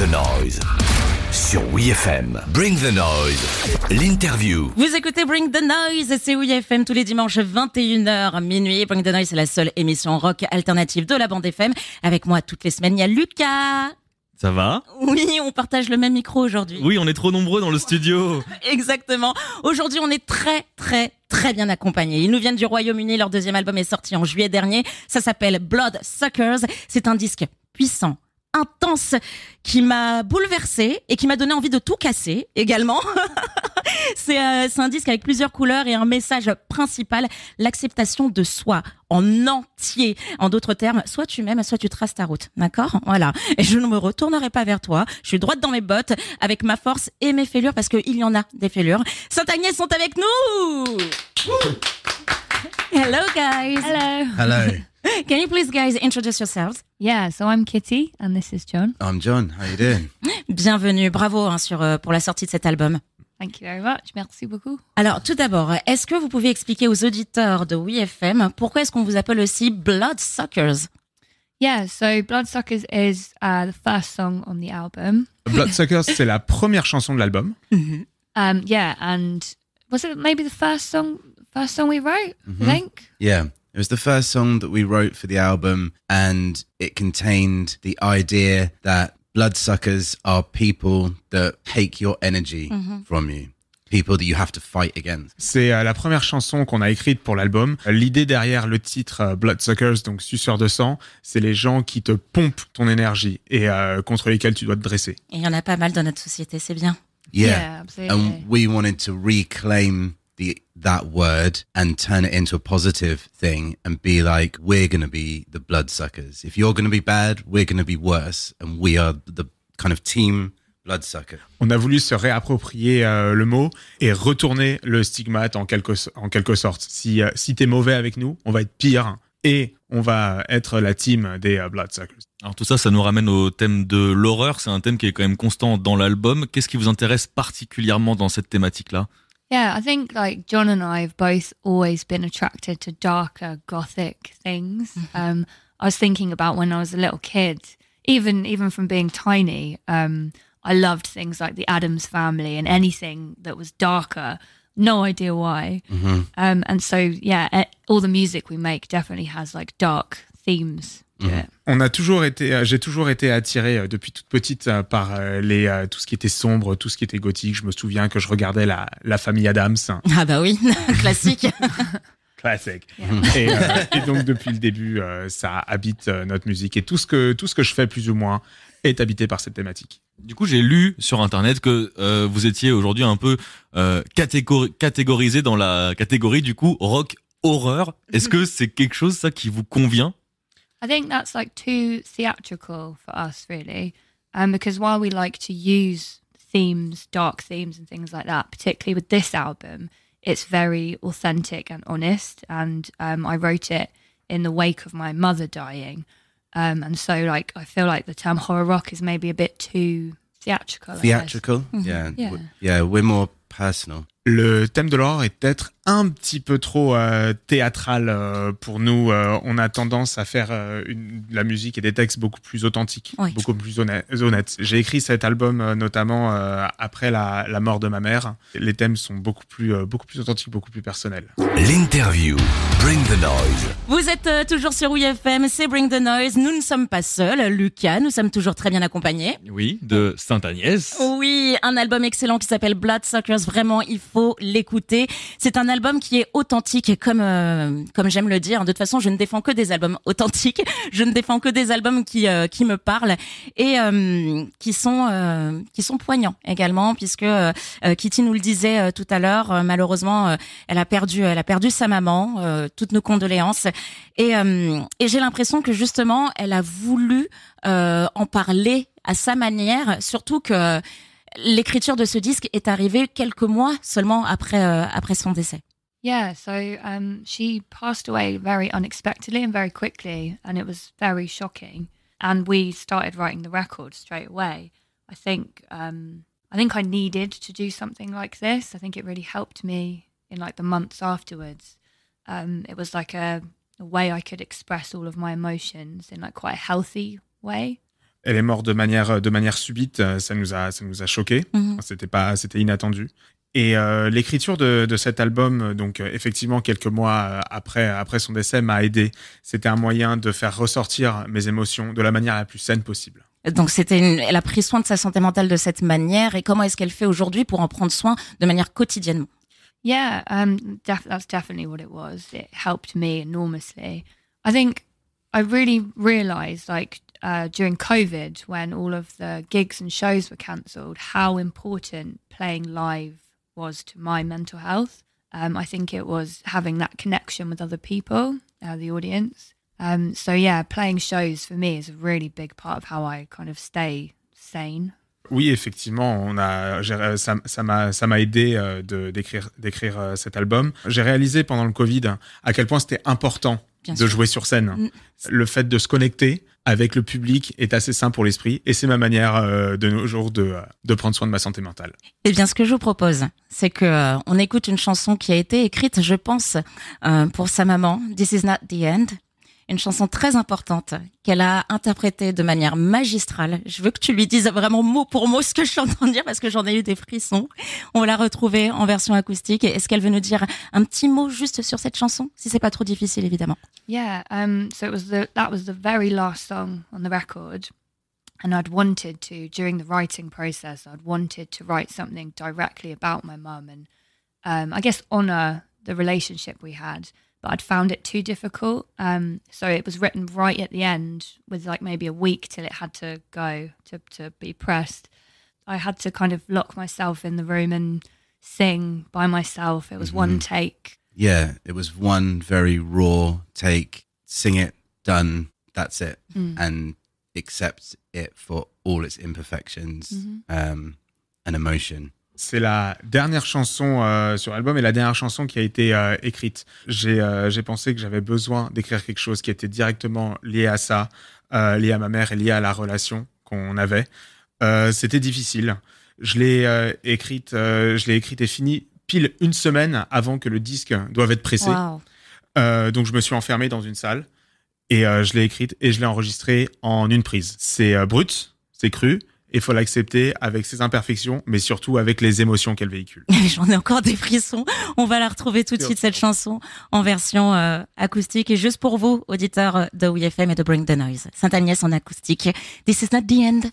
the Noise. Sur WeFM. Bring the Noise. L'interview. Vous écoutez Bring the Noise, c'est WeFM tous les dimanches 21h minuit. Bring the Noise, c'est la seule émission rock alternative de la bande FM. Avec moi toutes les semaines, il y a Lucas. Ça va? Oui, on partage le même micro aujourd'hui. Oui, on est trop nombreux dans le studio. Exactement. Aujourd'hui, on est très, très, très bien accompagnés. Ils nous viennent du Royaume-Uni. Leur deuxième album est sorti en juillet dernier. Ça s'appelle Blood Suckers. C'est un disque puissant, intense, qui m'a bouleversé et qui m'a donné envie de tout casser également. c'est euh, c'est un disque avec plusieurs couleurs et un message principal, l'acceptation de soi en entier. En d'autres termes, soit tu m'aimes, soit tu traces ta route. D'accord? Voilà. Et je ne me retournerai pas vers toi. Je suis droite dans mes bottes avec ma force et mes fêlures parce qu'il y en a des fêlures. Saint-Agnès sont avec nous Hello guys Hello. Hello, Can you please guys introduce yourselves? Yeah, so I'm Kitty and this is John. I'm John. How you doing? Bienvenue, bravo hein, sur, euh, pour la sortie de cet album. Thank you very much. Merci beaucoup. Alors, tout d'abord, est-ce que vous pouvez expliquer aux auditeurs de WeFM pourquoi est-ce qu'on vous appelle aussi Bloodsuckers? Yeah, so Bloodsuckers is uh, the first song on the album. Bloodsuckers, c'est la première chanson de l'album. Um, yeah, and was it maybe the first song, first song we wrote? I think? Yeah. It was the first song that we wrote for the album, and it contained the idea that bloodsuckers are people that take your energy from you, people that you have to fight against. C'est euh, la première chanson qu'on a écrite pour l'album. L'idée derrière le titre euh, Bloodsuckers, donc suceur de sang, c'est les gens qui te pompent ton énergie et euh, contre lesquels tu dois te dresser. Et il y en a pas mal dans notre société, c'est bien. Yeah. absolutely. And we wanted to reclaim the that word and turn it into a positive thing and be like, we're going to be the bloodsuckers. If you're going to be bad, we're going to be worse, and we are the kind of team bloodsucker. On a voulu se réapproprier euh, le mot et retourner le stigmate en quelque, en quelque sorte. Si, euh, si t'es mauvais avec nous, on va être pire et on va être la team des euh, Bloodsuckers. Alors tout ça, ça nous ramène au thème de l'horreur. C'est un thème qui est quand même constant dans l'album. Qu'est-ce qui vous intéresse particulièrement dans cette thématique-là? Yeah, I think like John and I have both always been attracted to darker gothic things. Um, I was thinking about when I was a little kid, even even from being tiny, um, I loved things like the Adams Family and anything that was darker. No idea why. Um, and so yeah, eh, all the music we make definitely has like dark themes to it. On a toujours été, euh, j'ai toujours été attiré euh, depuis toute petite euh, par les, tout ce qui était sombre, tout ce qui était gothique. Je me souviens que je regardais la, la famille Adams. Ah bah oui, classique. Classique. Et, euh, et donc depuis le début, euh, ça habite euh, notre musique et tout ce que tout ce que je fais plus ou moins est habité par cette thématique. Du coup, j'ai lu sur internet que euh, vous étiez aujourd'hui un peu euh, catégori- catégorisé dans la catégorie du coup rock horreur. Est-ce que c'est quelque chose ça qui vous convient? I think that's like too theatrical for us, really, um, because while we like to use themes, dark themes, and things like that, particularly with this album, it's very authentic and honest. And um, I wrote it in the wake of my mother dying, um, and so like I feel like the term horror rock is maybe a bit too theatrical. Theatrical, yeah, Yeah. W- yeah. We're more personal. Le thème de l'horreur est peut-être un petit peu trop euh, théâtral euh, pour nous. Euh, on a tendance à faire euh, une- de la musique et des textes beaucoup plus authentiques, Oui. beaucoup plus honnêtes. J'ai écrit cet album euh, notamment euh, après la, la mort de ma mère. Les thèmes sont beaucoup plus, euh, beaucoup plus authentiques, beaucoup plus personnels. L'interview. Bring the Noise. Vous êtes euh, toujours sur WeFM, c'est Bring the Noise. Nous ne sommes pas seuls, Lucas, nous sommes toujours très bien accompagnés. Oui, de Sainte-Agnès. Oui, un album excellent qui s'appelle Bloodsuckers. Vraiment, il faut l'écouter. C'est un album qui est authentique, comme euh, comme j'aime le dire. De toute façon, je ne défends que des albums authentiques. Je ne défends que des albums qui euh, qui me parlent et euh, qui sont euh, qui sont poignants également, puisque euh, euh, Kitty nous le disait tout à l'heure. malheureusement, elle a perdu elle a perdu sa maman. toutes nos condoléances. Et et j'ai l'impression que justement, elle a voulu en parler à sa manière, surtout que l'écriture de ce disque est arrivée quelques mois seulement après euh, après son décès. Yeah, so um, she passed away very unexpectedly and very quickly, and it was very shocking. And we started writing the record straight away. I think um, I think I needed to do something like this. I think it really helped me in like the months afterwards. Um, it was like a, a way I could express all of my emotions in like quite a healthy way. Elle est morte de manière, de manière subite. Ça nous a, ça nous a choqués. Mhm. C'était pas, c'était inattendu. Et euh, l'écriture de, de cet album, donc euh, effectivement quelques mois euh, après, après son décès, m'a aidé. C'était un moyen de faire ressortir mes émotions de la manière la plus saine possible. Donc c'était une... elle a pris soin de sa santé mentale de cette manière et comment est-ce qu'elle fait aujourd'hui pour en prendre soin de manière quotidienne Yeah, um, def- that's definitely what it was. It helped me enormously. I think I really realized, like uh, during COVID, when all of the gigs and shows were cancelled, how important playing live was to my mental health. Um, I think it was having that connection with other people, uh, the audience. Um, so yeah, playing shows for me is a really big part of how I kind of stay sane. Oui, effectivement, euh, ça m'a aidé euh, d'écrire euh, cet album. J'ai réalisé pendant le Covid à quel point c'était important Bien de sûr. jouer sur scène. Mm. Le fait de se connecter avec le public est assez sain pour l'esprit et c'est ma manière euh, de nos jours de, euh, de prendre soin de ma santé mentale. Eh bien, ce que je vous propose, c'est que euh, on écoute une chanson qui a été écrite, je pense, euh, pour sa maman, This Is Not the End. Une chanson très importante qu'elle a interprétée de manière magistrale. Je veux que tu lui dises vraiment mot pour mot ce que je de dire parce que j'en ai eu des frissons. On la retrouver en version acoustique. Est-ce qu'elle veut nous dire un petit mot juste sur cette chanson, si c'est pas trop difficile, évidemment? Yeah, um, so it was the that was the very last song on the record, and I'd wanted to during the writing process. I'd wanted to write something directly about my mum and um, I guess honor the relationship we had, but I'd found it too difficult. Um, so it was written right at the end, with like maybe a week till it had to go to to be pressed. I had to kind of lock myself in the room and sing by myself. It was one take. Yeah, it was one very raw take. Sing it, done. That's it, and accept it for all its imperfections um, and emotion. C'est la dernière chanson euh, sur l'album et la dernière chanson qui a été euh, écrite. J'ai euh, j'ai pensé que j'avais besoin d'écrire quelque chose qui était directement lié à ça, lié à ma mère et lié à la relation qu'on avait. C'était difficile. Je l'ai écrite, je l'ai écrite et finie pile une semaine avant que le disque doive être pressé. Wow. Donc je me suis enfermé dans une salle et je l'ai écrite et je l'ai enregistrée en une prise. C'est brut, c'est cru, il faut l'accepter avec ses imperfections, mais surtout avec les émotions qu'elle véhicule. J'en ai encore des frissons. On va la retrouver tout de suite, cette chanson, en version euh, acoustique. Et juste pour vous, auditeurs de WFM et de Bring the Noise, Sainte-Agnès en acoustique. This is not the end.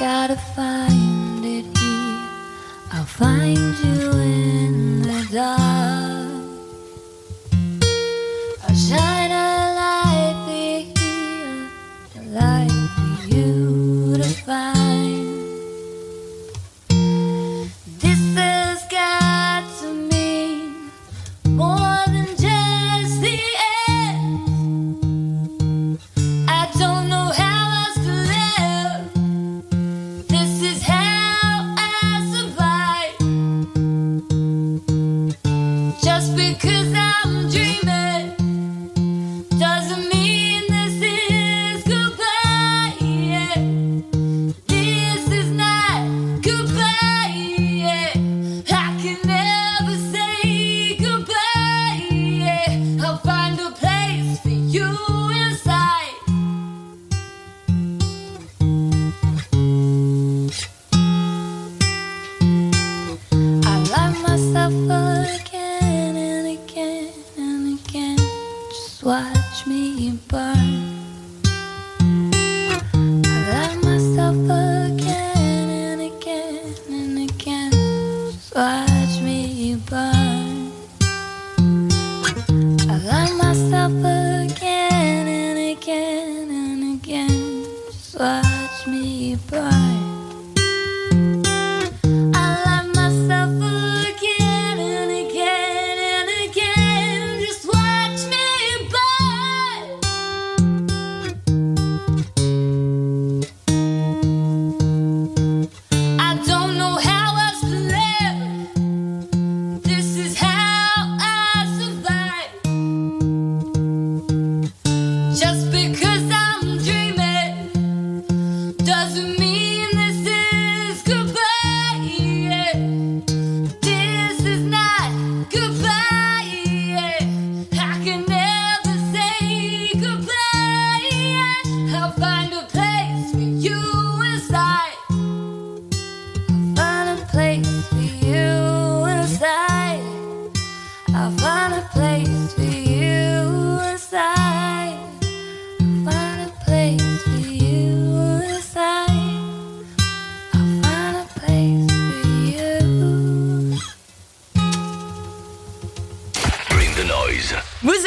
Gotta find it here. I'll find you in the dark. Just because I'm dreaming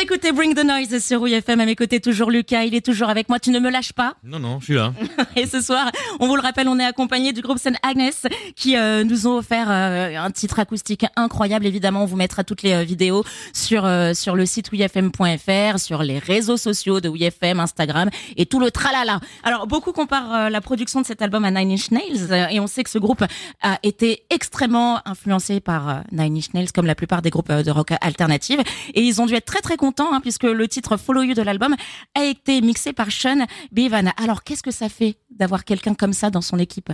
écoutez Bring the Noise sur FM. À mes côtés, toujours Lucas. Il est toujours avec moi. Tu ne me lâches pas. Non, non, je suis là. Et ce soir, on vous le rappelle, on est accompagné du groupe Saint Agnes qui euh, nous ont offert euh, un titre acoustique incroyable. Évidemment, on vous mettra toutes les euh, vidéos sur sur le site wifm.fr, sur les réseaux sociaux de WFM, Instagram et tout le tralala. Alors, beaucoup comparent la production de cet album à Nine Inch Nails et on sait que ce groupe a été extrêmement influencé par Nine Inch Nails comme la plupart des groupes de rock alternative et ils ont dû être très très contents hein, puisque le titre Follow You de l'album a été mixé par Sean Bevan. Alors, qu'est-ce que ça fait d'avoir quelqu'un comme ça dans son équipe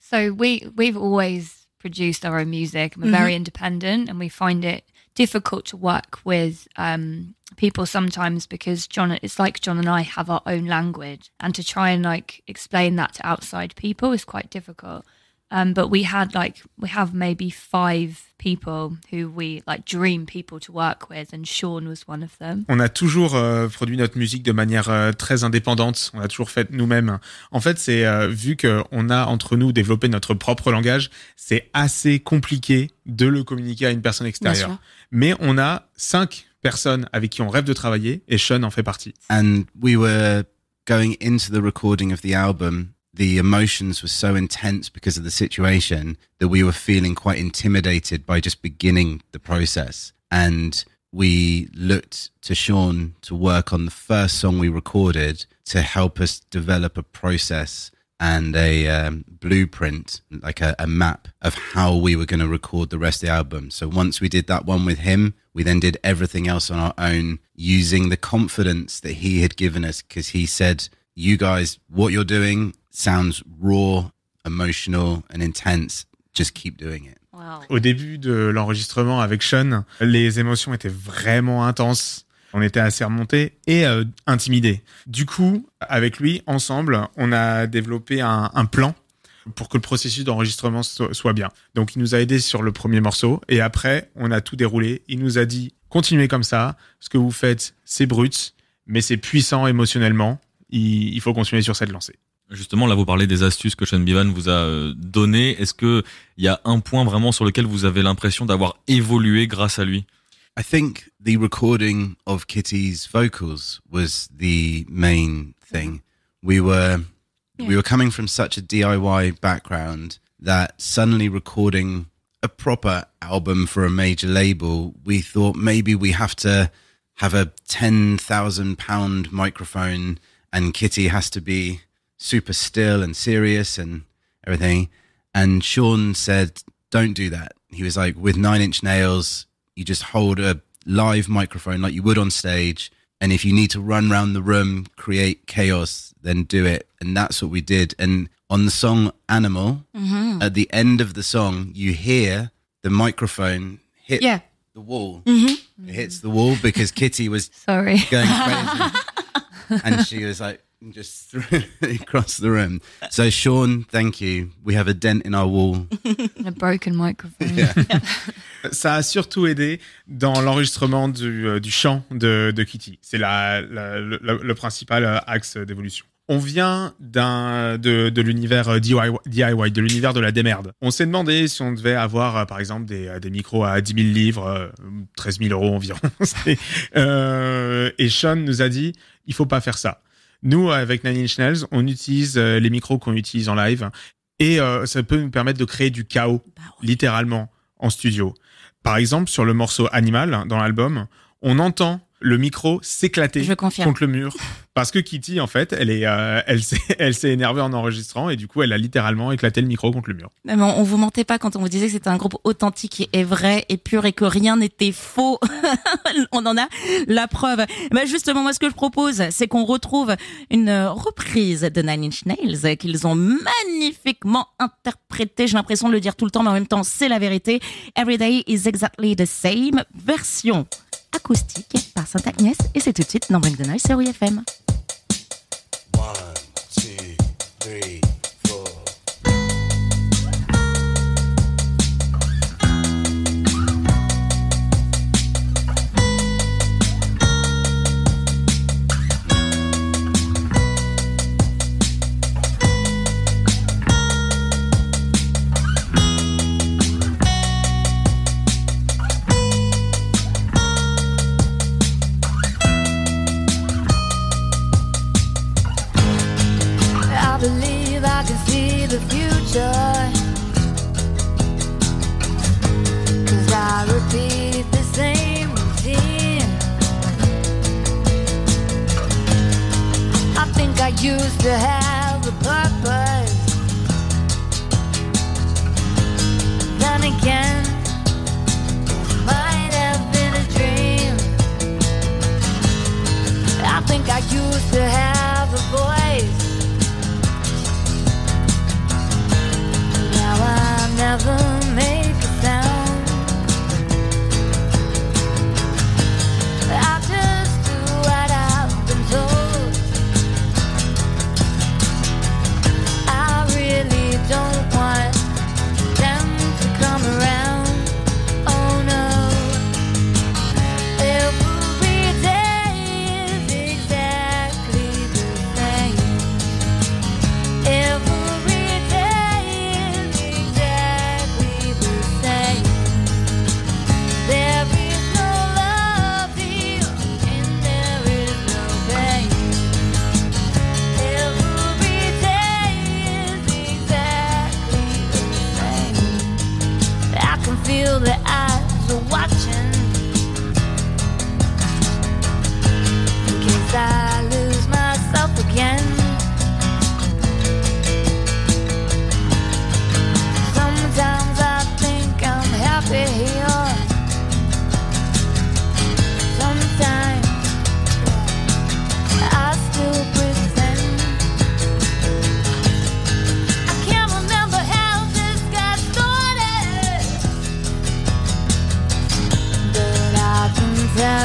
So we we've always produced our own music. We're very independent, and we find it difficult to work with um, people sometimes because John. It's like John and I have our own language, and to try and like explain that to outside people is quite difficult. Um, but we had like we have maybe five people who we like dream people to work with, and Sean was one of them. On a toujours euh, produit notre musique de manière euh, très indépendante. On a toujours fait nous-mêmes. En fait, c'est euh, vu que on a entre nous développé notre propre langage, c'est assez compliqué de le communiquer à une personne extérieure. Mais on a cinq personnes avec qui on rêve de travailler et Sean en fait partie. and we were going into the recording of the album the emotions were so intense because of the situation that we were feeling quite intimidated by just beginning the process and we looked to Sean to work on the first song we recorded to help us develop a process and a um, blueprint, like a, a map of how we were going to record the rest of the album. So once we did that one with him, we then did everything else on our own using the confidence that he had given us because he said, You guys, what you're doing sounds raw, emotional, and intense. Just keep doing it. Wow. Au début de l'enregistrement avec Sean, les émotions étaient vraiment intenses. On était assez remontés et euh, intimidés. Du coup, avec lui, ensemble, on a développé un, un plan pour que le processus d'enregistrement so- soit bien. Donc, il nous a aidés sur le premier morceau et après, on a tout déroulé. Il nous a dit continuez comme ça. Ce que vous faites, c'est brut, mais c'est puissant émotionnellement. Il, il faut continuer sur cette lancée. Justement, là, vous parlez des astuces que Sean Bevan vous a euh, données. Est-ce que il y a un point vraiment sur lequel vous avez l'impression d'avoir évolué grâce à lui? I think the recording of Kitty's vocals was the main thing. We were we were coming from such a DIY background that suddenly recording a proper album for a major label, we thought maybe we have to have a ten thousand pound microphone and Kitty has to be super still and serious and everything. And Sean said, Don't do that. He was like, with nine inch nails, you just hold a live microphone like you would on stage. And if you need to run around the room, create chaos, then do it. And that's what we did. And on the song Animal, mm-hmm. at the end of the song, you hear the microphone hit Yeah. the wall. Mm-hmm. It hits the wall because Kitty was Sorry. going crazy. and she was like, just threw it across the room. So, Sean, thank you. We have a dent in our wall. a broken microphone. Ça a surtout aidé dans l'enregistrement du, euh, du chant de, de Kitty. C'est la, la- le, le principal euh, axe d'évolution. On vient d'un de, de l'univers euh, DIY, DIY, de l'univers de la démerde. On s'est demandé si on devait avoir, euh, par exemple, des, euh, des micros à 10 000 livres, euh, 13 000 euros environ. C'est- euh, et Sean nous a dit, il faut pas faire ça. Nous, avec Nine Inch Nails, on utilise euh, les micros qu'on utilise en live et euh, ça peut nous permettre de créer du chaos, Bah ouais. littéralement, en studio. Par exemple, sur le morceau Animal, dans l'album, on entend le micro s'éclater contre le mur. Parce que Kitty, en fait, elle est, euh, elle s'est, elle s'est énervée en enregistrant et du coup, elle a littéralement éclaté le micro contre le mur. Mais on, vous mentait pas quand on vous disait que c'était un groupe authentique et vrai et pur et que rien n'était faux. on en a la preuve. Bah justement, moi, ce que je propose, c'est qu'on retrouve une reprise de Nine Inch Nails qu'ils ont magnifiquement interprétée. J'ai l'impression de le dire tout le temps, mais en même temps, c'est la vérité. Every day is exactly the same. Version acoustique par Sainte Agnès et c'est tout de suite dans Bring the Noise sur UFM.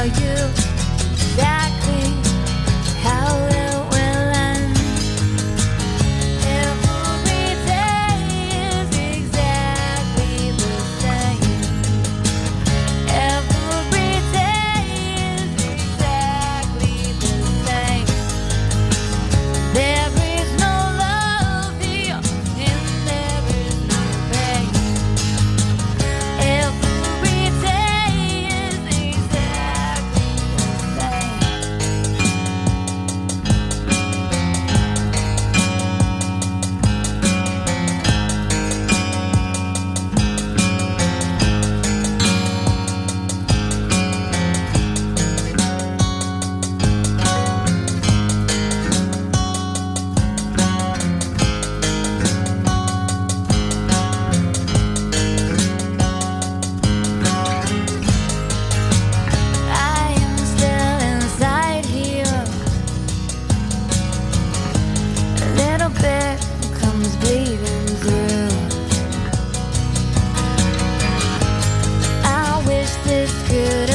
You wish this